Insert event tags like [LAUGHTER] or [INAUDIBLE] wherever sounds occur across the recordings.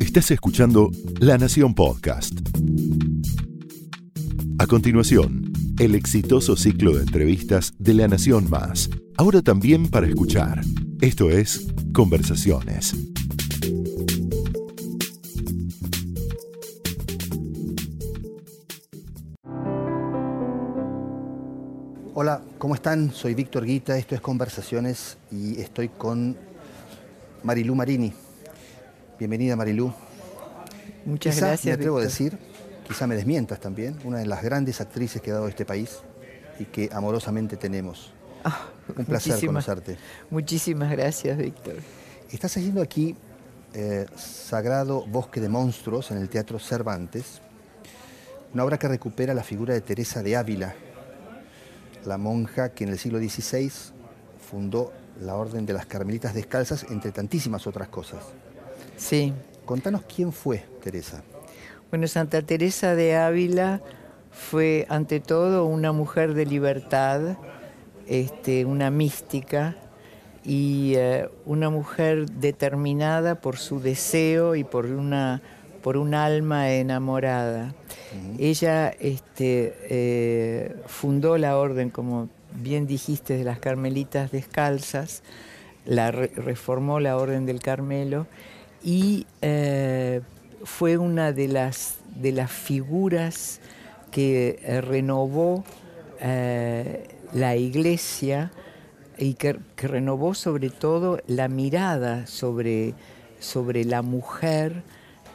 Estás escuchando La Nación Podcast. A continuación, el exitoso ciclo de entrevistas de La Nación Más, ahora también para escuchar. Esto es Conversaciones. Hola, ¿cómo están? Soy Víctor Guita, esto es Conversaciones y estoy con Marilú Marini. Bienvenida Marilú. Muchas Quizá, gracias. Me atrevo a decir, quizá me desmientas también, una de las grandes actrices que ha dado este país y que amorosamente tenemos. Ah, Un placer muchísimas- conocerte. Muchísimas gracias, Víctor. Estás haciendo aquí eh, Sagrado Bosque de Monstruos en el Teatro Cervantes, una obra que recupera la figura de Teresa de Ávila, la monja que en el siglo XVI fundó la Orden de las Carmelitas Descalzas, entre tantísimas otras cosas. Sí. Contanos quién fue Teresa. Bueno, Santa Teresa de Ávila fue ante todo una mujer de libertad, este, una mística y eh, una mujer determinada por su deseo y por una por un alma enamorada. Ella este, eh, fundó la orden, como bien dijiste, de las Carmelitas Descalzas, la re- reformó la Orden del Carmelo y eh, fue una de las, de las figuras que eh, renovó eh, la iglesia y que, renovó sobre todo la mirada sobre, sobre la mujer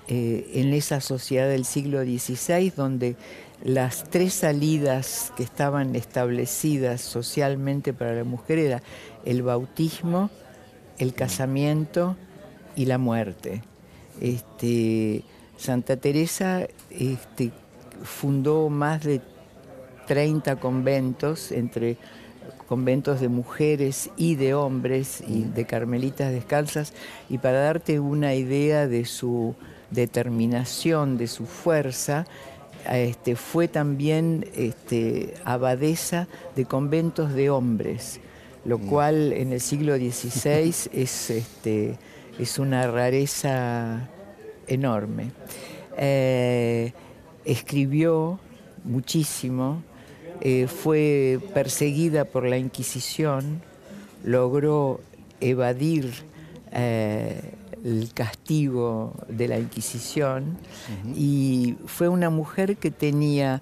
en esa sociedad del siglo XVI donde las tres salidas que estaban establecidas socialmente para la mujer era el bautismo, el casamiento y la muerte. Este, Santa Teresa este, fundó más de 30 conventos, entre conventos de mujeres y de hombres y de carmelitas descalzas, y para darte una idea de su determinación, de su fuerza, este, fue también este, abadesa de conventos de hombres, lo cual en el siglo XVI es, este, es una rareza enorme. Eh, escribió muchísimo, eh, fue perseguida por la Inquisición, logró evadir eh, el castigo de la Inquisición y fue una mujer que tenía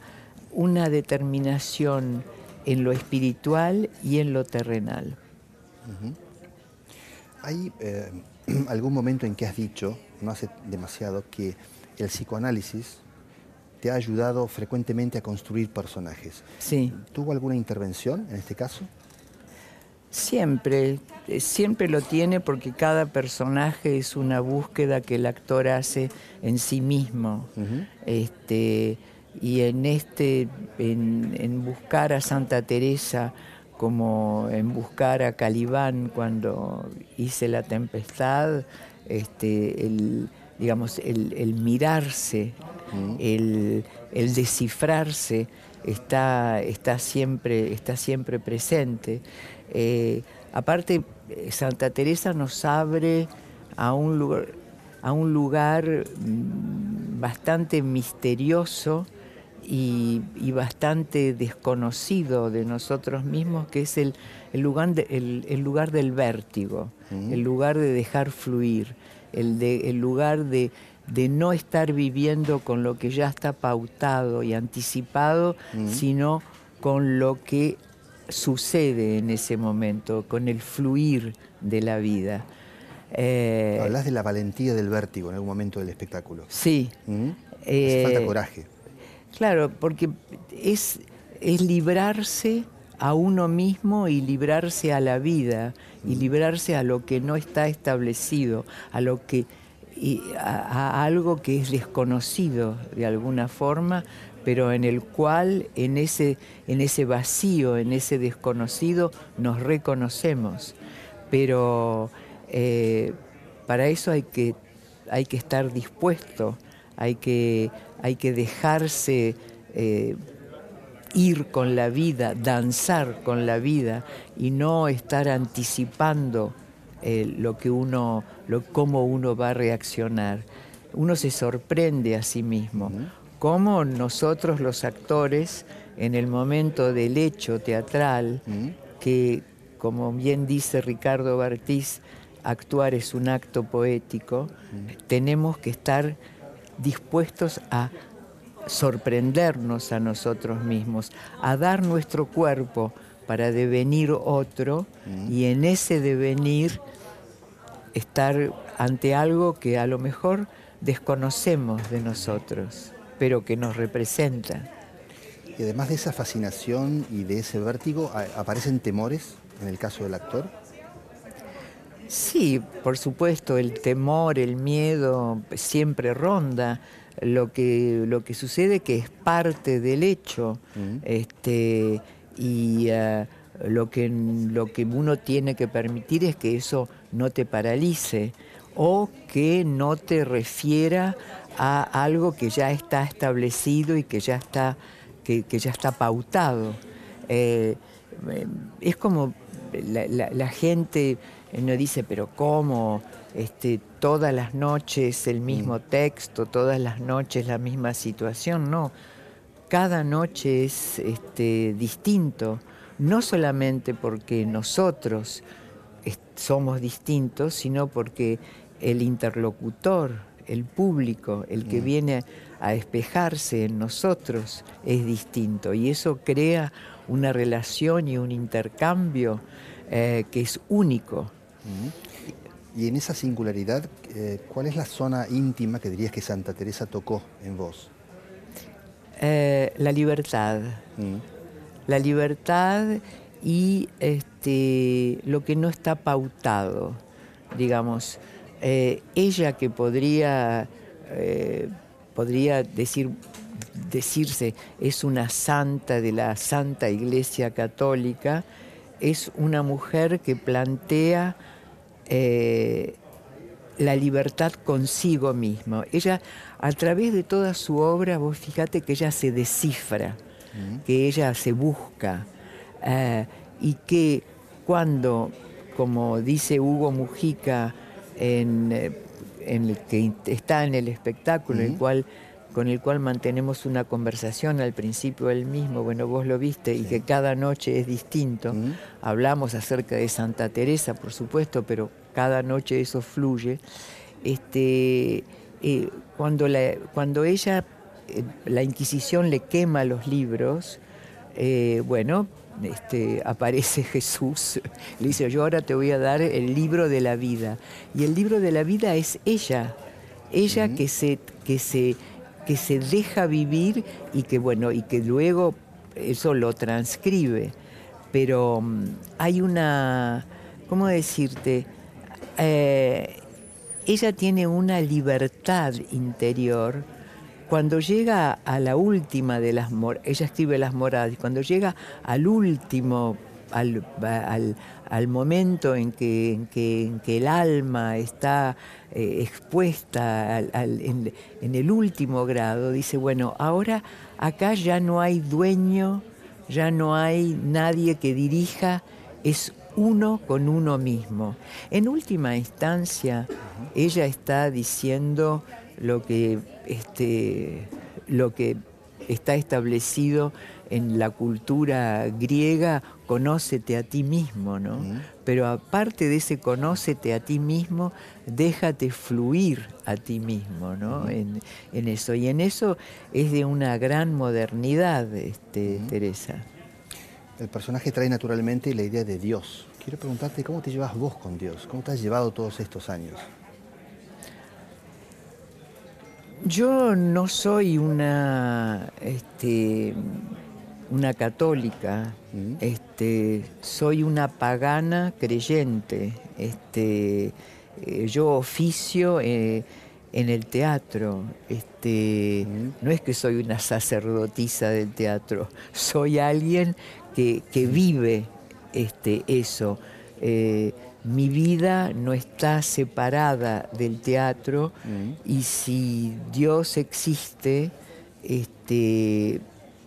una determinación en lo espiritual y en lo terrenal. ¿Hay eh, [CLEARS THROAT] algún momento en que has dicho, no hace demasiado, que el psicoanálisis te ha ayudado frecuentemente a construir personajes? Sí. ¿Tuvo alguna intervención en este caso? Siempre, eh, siempre lo tiene porque cada personaje es una búsqueda que el actor hace en sí mismo. este, y en este, en, en buscar a Santa Teresa, como en buscar a Calibán cuando hice la tempestad, este, el, digamos, el, el mirarse, el, el descifrarse está, está, siempre, está siempre presente. Eh, aparte, Santa Teresa nos abre a un lugar, a un lugar mm, bastante misterioso y, y bastante desconocido de nosotros mismos, que es el, el, lugar, de- el- el lugar del vértigo, el lugar de dejar fluir, el, de- el lugar de, de no estar viviendo con lo que ya está pautado y anticipado, sino con lo que sucede en ese momento, con el fluir de la vida. Eh, Hablas de la valentía del vértigo en algún momento del espectáculo. sí. ¿Mm? Hace falta coraje. Claro, porque es, es librarse a uno mismo y librarse a la vida y librarse a lo que no está establecido, a lo que y a, a algo que es desconocido de alguna forma, pero en el cual en ese en ese vacío, en ese desconocido nos reconocemos. Pero eh, para eso hay que hay que estar dispuesto, hay que hay que dejarse eh, ir con la vida, danzar con la vida y no estar anticipando eh, lo que uno lo, cómo uno va a reaccionar. Uno se sorprende a sí mismo. Cómo nosotros los actores, en el momento del hecho teatral, que como bien dice Ricardo Bartiz, actuar es un acto poético, tenemos que estar dispuestos a sorprendernos a nosotros mismos, a dar nuestro cuerpo para devenir otro y en ese devenir estar ante algo que a lo mejor desconocemos de nosotros, pero que nos representa. Y además de esa fascinación y de ese vértigo, ¿aparecen temores en el caso del actor? Sí, por supuesto, el temor, el miedo siempre ronda. Lo que, lo que sucede que es parte del hecho. este, y eh, lo, que, lo que uno tiene que permitir es que eso no te paralice o que no te refiera a algo que ya está establecido y que ya está, que, ya está pautado. Eh, es como la, gente no dice, pero ¿cómo? Este, todas las noches el mismo mm. texto, todas las noches la misma situación, no. Cada noche es este, distinto, no solamente porque nosotros somos distintos, sino porque el interlocutor, el público, el que mm. viene a despejarse en nosotros es distinto y eso crea una relación y un intercambio eh, que es único. Y en esa singularidad, eh, ¿cuál es la zona íntima que dirías que Santa Teresa tocó en vos? Eh, la libertad. La libertad y este, lo que no está pautado, digamos. ella que podría, podría decir decirse es una santa de la Santa Iglesia Católica, es una mujer que plantea eh, la libertad consigo mismo. Ella, a través de toda su obra, vos fíjate que ella se descifra, que ella se busca eh, y que cuando, como dice Hugo Mujica, en, eh, el que está en el espectáculo, el cual con el cual mantenemos una conversación al principio él mismo, bueno, vos lo viste, y que cada noche es distinto. Hablamos acerca de Santa Teresa, por supuesto, pero cada noche eso fluye. Este, eh, cuando, la, cuando ella, eh, la Inquisición le quema los libros, eh, bueno, este, aparece [LAUGHS] Jesús, le dice, yo ahora te voy a dar el libro de la vida. Y el libro de la vida es ella, ella que se... Que se que se deja vivir y que bueno, y que luego eso lo transcribe. Pero mm, hay una, ¿cómo decirte? Eh, ella tiene una libertad interior. Cuando llega a la última de las moradas, ella escribe las moradas, cuando llega al último, al, al momento en que, el alma está eh, expuesta en, el último grado, dice, bueno, ahora acá ya no hay dueño, ya no hay nadie que dirija, es uno con uno mismo. En última instancia, ella está diciendo lo que, este, lo que está establecido en la cultura griega, conócete a ti mismo, ¿no? Pero aparte de ese conócete a ti mismo, déjate fluir a ti mismo, ¿no? en, eso. Y en eso es de una gran modernidad, este, Teresa. El personaje trae naturalmente la idea de Dios. Quiero preguntarte cómo te llevas vos con Dios, cómo te has llevado todos estos años. Yo no soy una, este, una católica, mm. este, soy una pagana creyente. Este, eh, yo oficio eh, en el teatro. Este, mm. No es que soy una sacerdotisa del teatro, [LAUGHS] soy alguien que, vive este, eso. Eh, mi vida no está separada del teatro mm. y si Dios existe, este,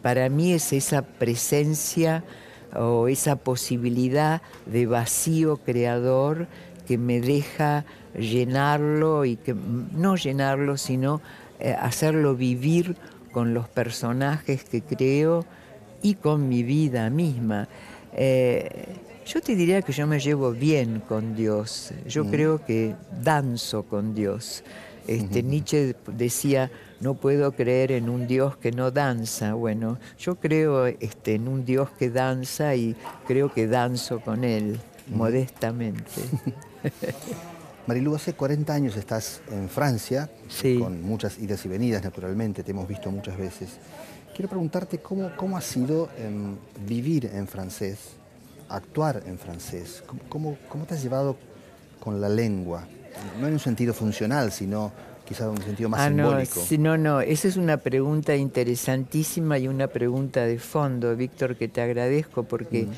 para mí es esa presencia o esa posibilidad de vacío creador que me deja llenarlo y que no llenarlo, sino eh, hacerlo vivir con los personajes que creo y con mi vida misma. Eh, yo te diría que yo me llevo bien con Dios, yo mm. creo que danzo con Dios. Este, Nietzsche decía, no puedo creer en un Dios que no danza. Bueno, yo creo este, en un Dios que danza y creo que danzo con él, modestamente. [LAUGHS] Marilu, hace 40 años estás en Francia, con muchas idas y venidas, naturalmente, te hemos visto muchas veces. Quiero preguntarte cómo, cómo ha sido em, vivir en francés, actuar en francés. ¿Cómo, ¿Cómo, te has llevado con la lengua? No en un sentido funcional, sino quizás en un sentido más ah, simbólico. No, no, esa es una pregunta interesantísima y una pregunta de fondo, Víctor, que te agradezco porque mm.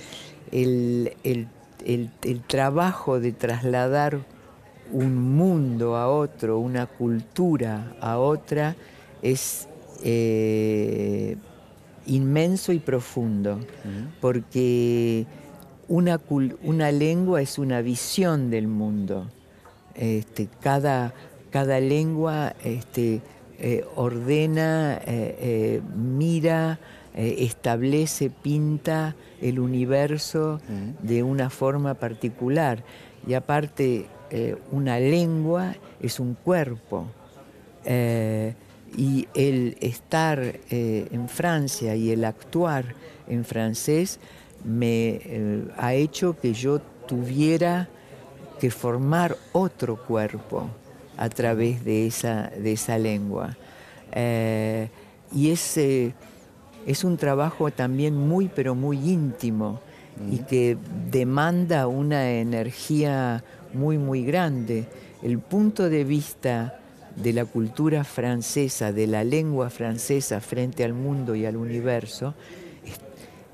el, el, el, el trabajo de trasladar un mundo a otro, una cultura a otra, es eh, inmenso y profundo, porque una, una, lengua es una visión del mundo. Este, cada, cada, lengua este, eh, ordena, eh, mira, establece, pinta el universo de una forma particular. Y aparte, eh, una lengua es un cuerpo. Eh, y el estar eh, en Francia y el actuar en francés me ha hecho que yo tuviera que formar otro cuerpo a través de esa, de esa lengua. y es, es un trabajo también muy, pero muy íntimo y que demanda una energía muy, muy grande. El punto de vista de la cultura francesa, de la lengua francesa frente al mundo y al universo,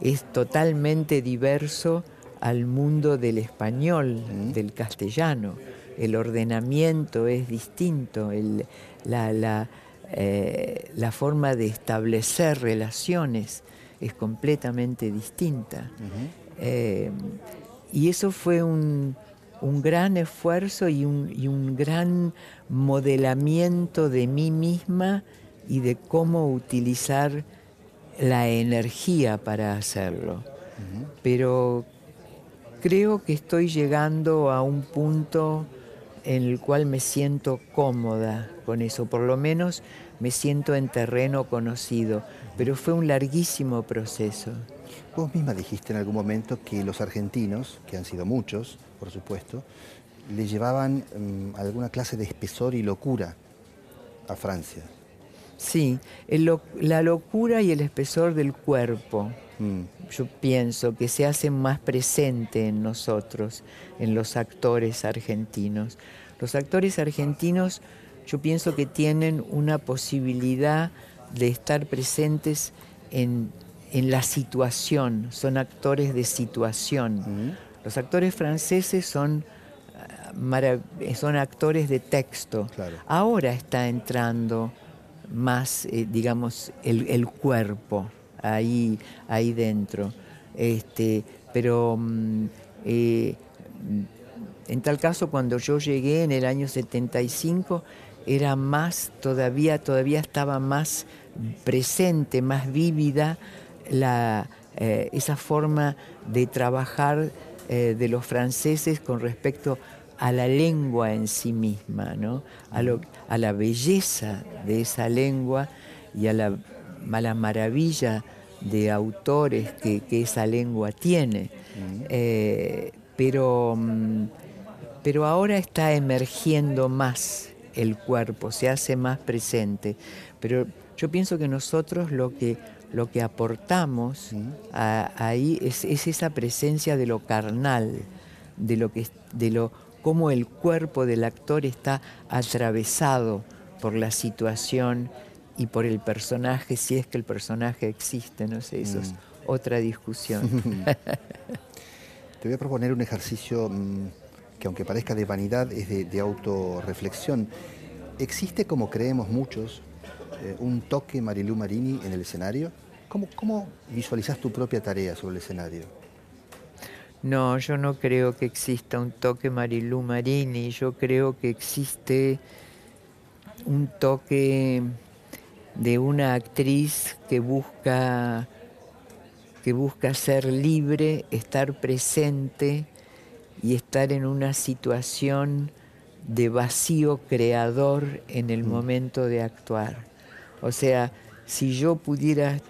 es, totalmente diverso al mundo del español, del castellano. El ordenamiento es distinto, la, eh, la, forma de establecer relaciones es completamente distinta. Eh, y eso fue un, un gran esfuerzo y un, gran modelamiento de mí misma y de cómo utilizar la energía para hacerlo. Pero creo que estoy llegando a un punto en el cual me siento cómoda con eso, por lo menos me siento en terreno conocido, pero fue un larguísimo proceso. Vos misma dijiste en algún momento que los argentinos, que han sido muchos, por supuesto, le llevaban mm, alguna clase de espesor y locura a Francia. Sí, la locura y el espesor del cuerpo, mm. yo pienso que se hacen más presente en nosotros, en los actores argentinos. Los actores argentinos yo pienso que tienen una posibilidad de estar presentes en en la situación, son actores de situación. Los actores franceses son, son actores de texto. Ahora está entrando más, eh, digamos, el, cuerpo ahí, ahí dentro. Este, pero mm, eh, en tal caso, cuando yo llegué en el año 75, era más, todavía, todavía estaba más presente, más vívida la, eh, esa forma de trabajar eh, de los franceses con respecto a la lengua en sí misma, ¿no? a la belleza de esa lengua y a la, maravilla de autores que, esa lengua tiene. Eh, pero, mm, pero ahora está emergiendo más el cuerpo, se hace más presente. Pero yo pienso que nosotros lo que lo que aportamos ahí es, esa presencia de lo carnal, de lo que de lo cómo el cuerpo del actor está atravesado por la situación y por el personaje, si es que el personaje existe, no sé, eso es mm. otra discusión. [LAUGHS] Te voy a proponer un ejercicio mm, que aunque parezca de vanidad, es de, de autorreflexión. ¿Existe, como creemos muchos, eh, un toque Marilú Marini en el escenario? ¿Cómo, ¿Cómo visualizas tu propia tarea sobre el escenario? No, yo no creo que exista un toque Marilú Marini, yo creo que existe un toque de una actriz que busca que busca ser libre, estar presente y estar en una situación de vacío creador en el mm. momento de actuar. O sea, si yo pudiera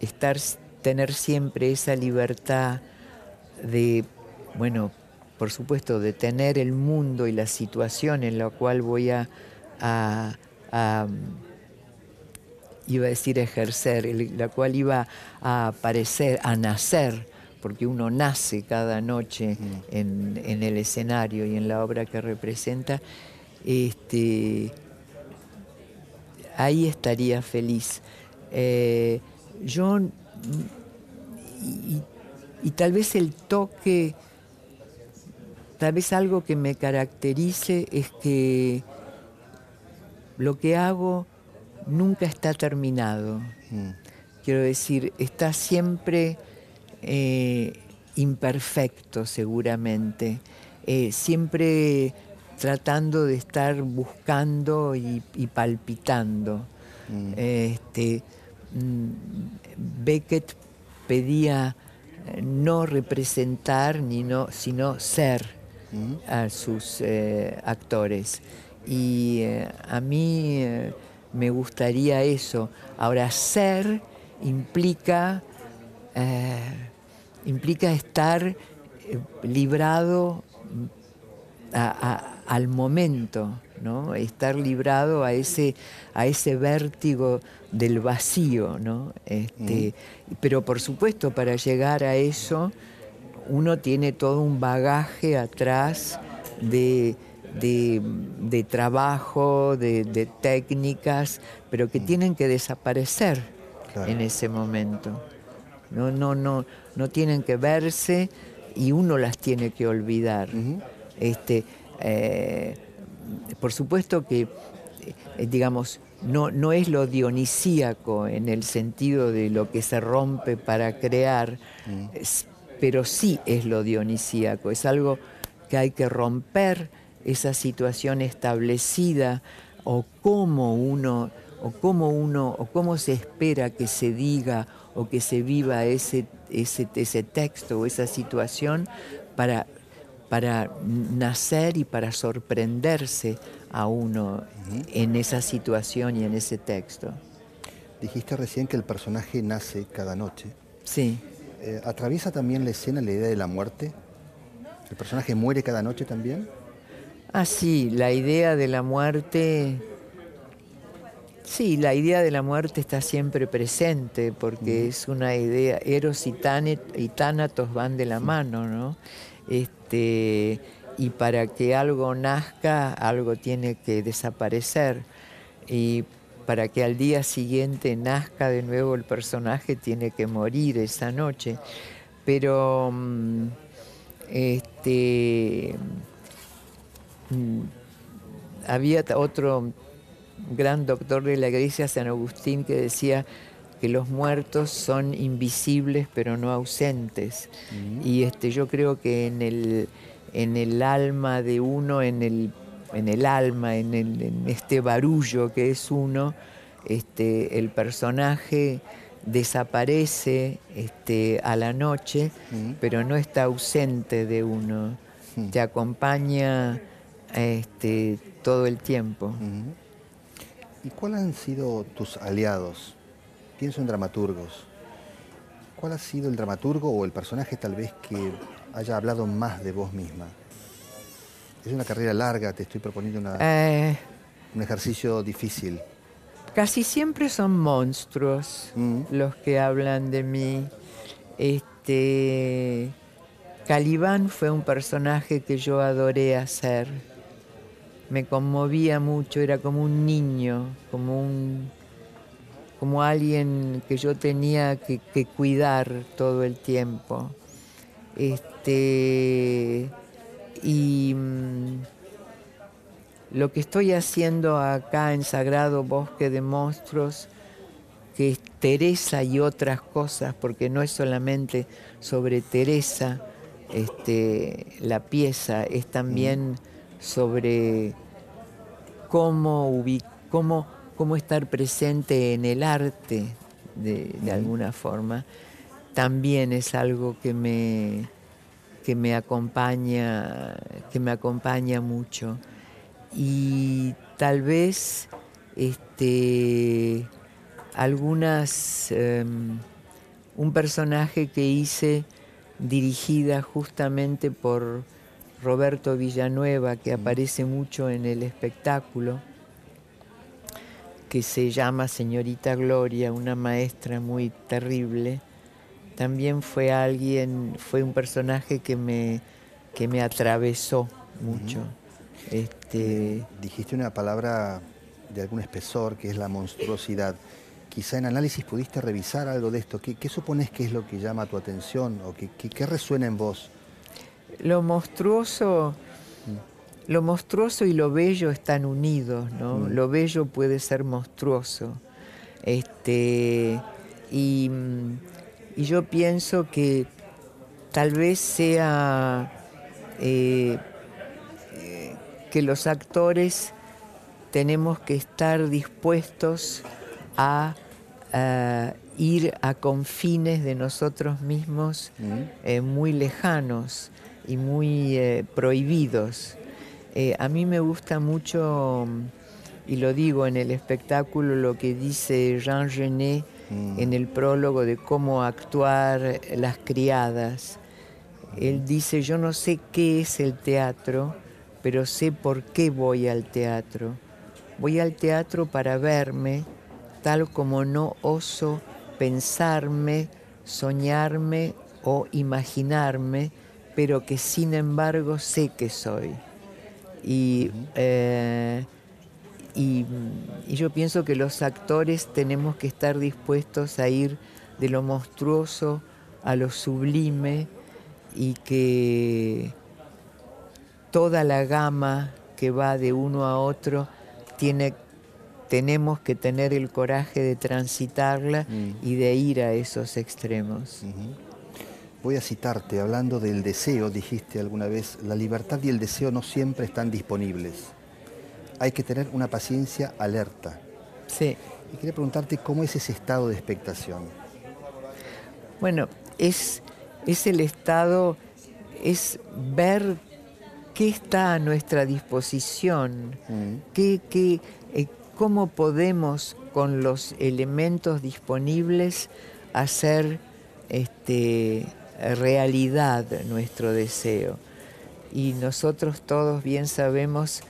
estar tener siempre esa libertad de, bueno, por supuesto, de tener el mundo y la situación en la cual voy a, iba a decir ejercer, la cual iba a aparecer, a nacer, porque uno nace cada noche mm. en, el escenario y en la obra que representa, este, ahí estaría feliz. Eh, yo y, tal vez el toque, tal vez algo que me caracterice es que lo que hago nunca está terminado. Mm. Quiero decir, está siempre eh, imperfecto seguramente, eh, siempre tratando de estar buscando y, palpitando. Mm. Este, mm, Beckett pedía eh, no representar ni no, sino ser a sus eh, actores. Y a mí me gustaría eso. Ahora, ser implica, implica estar librado al momento, ¿no? estar librado a ese, a ese vértigo del vacío. ¿no? Este, Pero por supuesto, para llegar a eso, uno tiene todo un bagaje atrás de, de, trabajo, de, técnicas, pero que tienen que desaparecer en ese momento. No, no, no, no tienen que verse y uno las tiene que olvidar. este, eh, por supuesto que, eh, digamos, no, no es lo dionisíaco en el sentido de lo que se rompe para crear, mm. pero sí es lo dionisíaco, es algo que hay que romper esa situación establecida o cómo uno o cómo uno o cómo se espera que se diga o que se viva ese, ese, ese texto o esa situación para para nacer y para sorprenderse a uno en esa situación y en ese texto. Dijiste recién que el personaje nace cada noche. Sí. Eh, ¿Atraviesa también la escena la idea de la muerte? ¿El personaje muere cada noche también? Ah, sí, la idea de la muerte... Sí, la idea de la muerte está siempre presente porque es una idea, Eros y, y Tánatos van de la mano, ¿no? Este, y para que algo nazca, algo tiene que desaparecer. Y para que al día siguiente nazca de nuevo el personaje, tiene que morir esa noche. Pero mm, este, había otro gran doctor de la iglesia, San Agustín, que decía que los muertos son invisibles pero no ausentes. Mm. Y este, yo creo que en el, en el alma de uno, en el, en el alma, en, el, este barullo que es uno, este, el personaje desaparece este, a la noche, mm. pero no está ausente de uno, mm. te acompaña este, todo el tiempo. ¿Y cuáles han sido tus aliados ¿Quiénes son dramaturgos? ¿Cuál ha sido el dramaturgo o el personaje tal vez que haya hablado más de vos misma? Es una carrera larga, te estoy proponiendo eh. un ejercicio difícil. Casi siempre son monstruos mm. los que hablan de mí. Este, Calibán fue un personaje que yo adoré hacer. Me conmovía mucho, era como un niño, como un como alguien que yo tenía que, cuidar todo el tiempo. Este, y mm, lo que estoy haciendo acá en Sagrado Bosque de Monstruos, que es Teresa y otras cosas, porque no es solamente sobre Teresa, este, la pieza, es también sobre cómo, cómo, cómo estar presente en el arte de, alguna forma, también es algo que me, que me acompaña, que me acompaña mucho. Y tal vez este, algunas em, un personaje que hice dirigida justamente por Roberto Villanueva, que aparece mucho en el espectáculo, que se llama Señorita Gloria, una maestra muy terrible. También fue alguien, fue un personaje que me, que me atravesó mucho. este... Dijiste una palabra de algún espesor, que es la monstruosidad. Quizá en análisis pudiste revisar algo de esto. ¿Qué, supones que es lo que llama tu atención o qué, resuena en vos? Lo monstruoso, lo monstruoso y lo bello están unidos, ¿no? Mm. Lo bello puede ser monstruoso. Este, y, yo pienso que tal vez sea eh, eh, que los actores tenemos que estar dispuestos a ir a confines de nosotros mismos mm. eh, muy lejanos y muy eh, prohibidos. Eh, a mí me gusta mucho, y lo digo en el espectáculo, lo que dice Jean Genet mm. en el prólogo de cómo actuar las criadas. Él dice, yo no sé qué es el teatro, pero sé por qué voy al teatro Voy al teatro para verme tal como no oso pensarme, soñarme o imaginarme, pero que sin embargo sé que soy. Y, eh, y, yo pienso que los actores tenemos que estar dispuestos a ir de lo monstruoso a lo sublime y que toda la gama que va de uno a otro tenemos que tener el coraje de transitarla mm. y de ir a esos extremos. Voy a citarte, hablando del deseo, dijiste alguna vez, la libertad y el deseo no siempre están disponibles. Hay que tener una paciencia alerta. Sí. Y quería preguntarte cómo es ese estado de expectación. Bueno, es, es el estado, es ver qué está a nuestra disposición, mm. ¿Qué, eh, cómo podemos con los elementos disponibles hacer este, realidad nuestro deseo. Y nosotros todos bien sabemos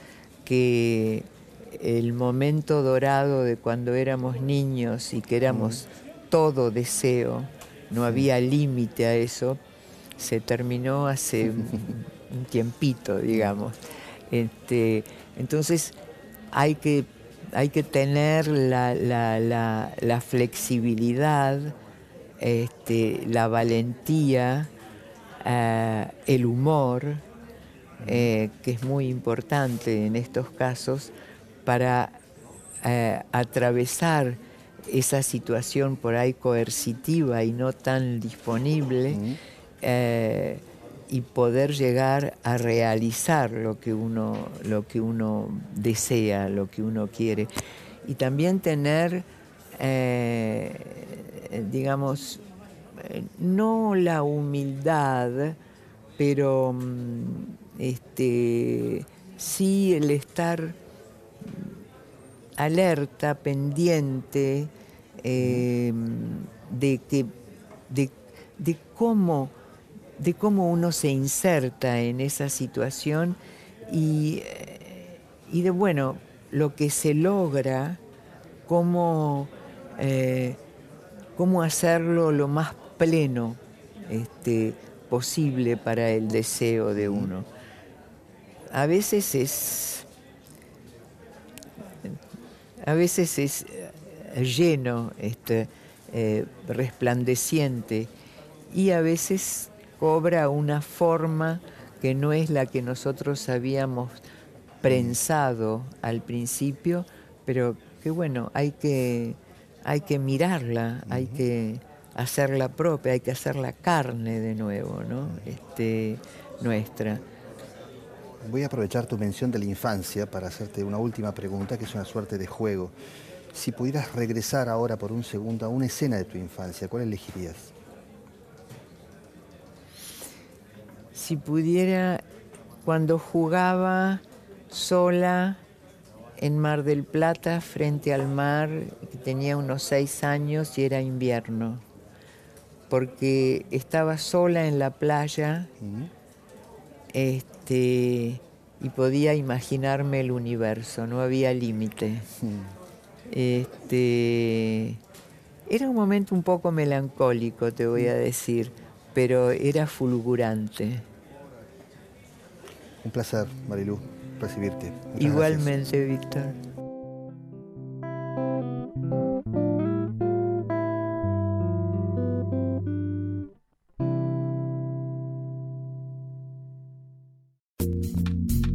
que el momento dorado de cuando éramos niños y que éramos todo deseo, no había límite a eso, se terminó hace [LAUGHS] un tiempito, digamos. Este, entonces hay que, hay que tener la, flexibilidad, este, la valentía, eh, el humor, eh, que es muy importante en estos casos para eh, atravesar esa situación por ahí coercitiva y no tan disponible y poder llegar a realizar lo que uno, lo que uno desea, lo que uno quiere. Y también tener, digamos, eh, no la humildad, pero mm, este, sí el estar alerta, pendiente eh, de, de, de cómo de cómo uno se inserta en esa situación y, de, bueno, lo que se logra, cómo, eh, cómo hacerlo lo más pleno este, posible para el deseo de uno. A veces es, a veces es lleno, este, eh, resplandeciente, y a veces cobra una forma que no es la que nosotros habíamos prensado al principio, pero que bueno, hay que, hay que mirarla, hay que, hacerla propia, hay que hacer la carne de nuevo, ¿no? Este, nuestra. Voy a aprovechar tu mención de la infancia para hacerte una última pregunta, que es una suerte de juego. Si pudieras regresar ahora por un segundo a una escena de tu infancia, ¿cuál elegirías? Si pudiera, cuando jugaba sola en Mar del Plata, frente al mar, tenía unos seis años y era invierno, porque estaba sola en la playa este, y podía imaginarme el universo, no había límite. Este, era un momento un poco melancólico, te voy a decir, pero era fulgurante. Un placer, Marilu, recibirte. Igualmente, Víctor.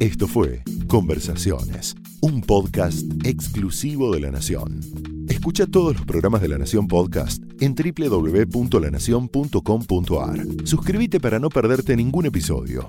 Esto fue Conversaciones, un podcast exclusivo de La Nación. Escucha todos los programas de La Nación Podcast en www.lanacion.com.ar. Suscríbete para no perderte ningún episodio.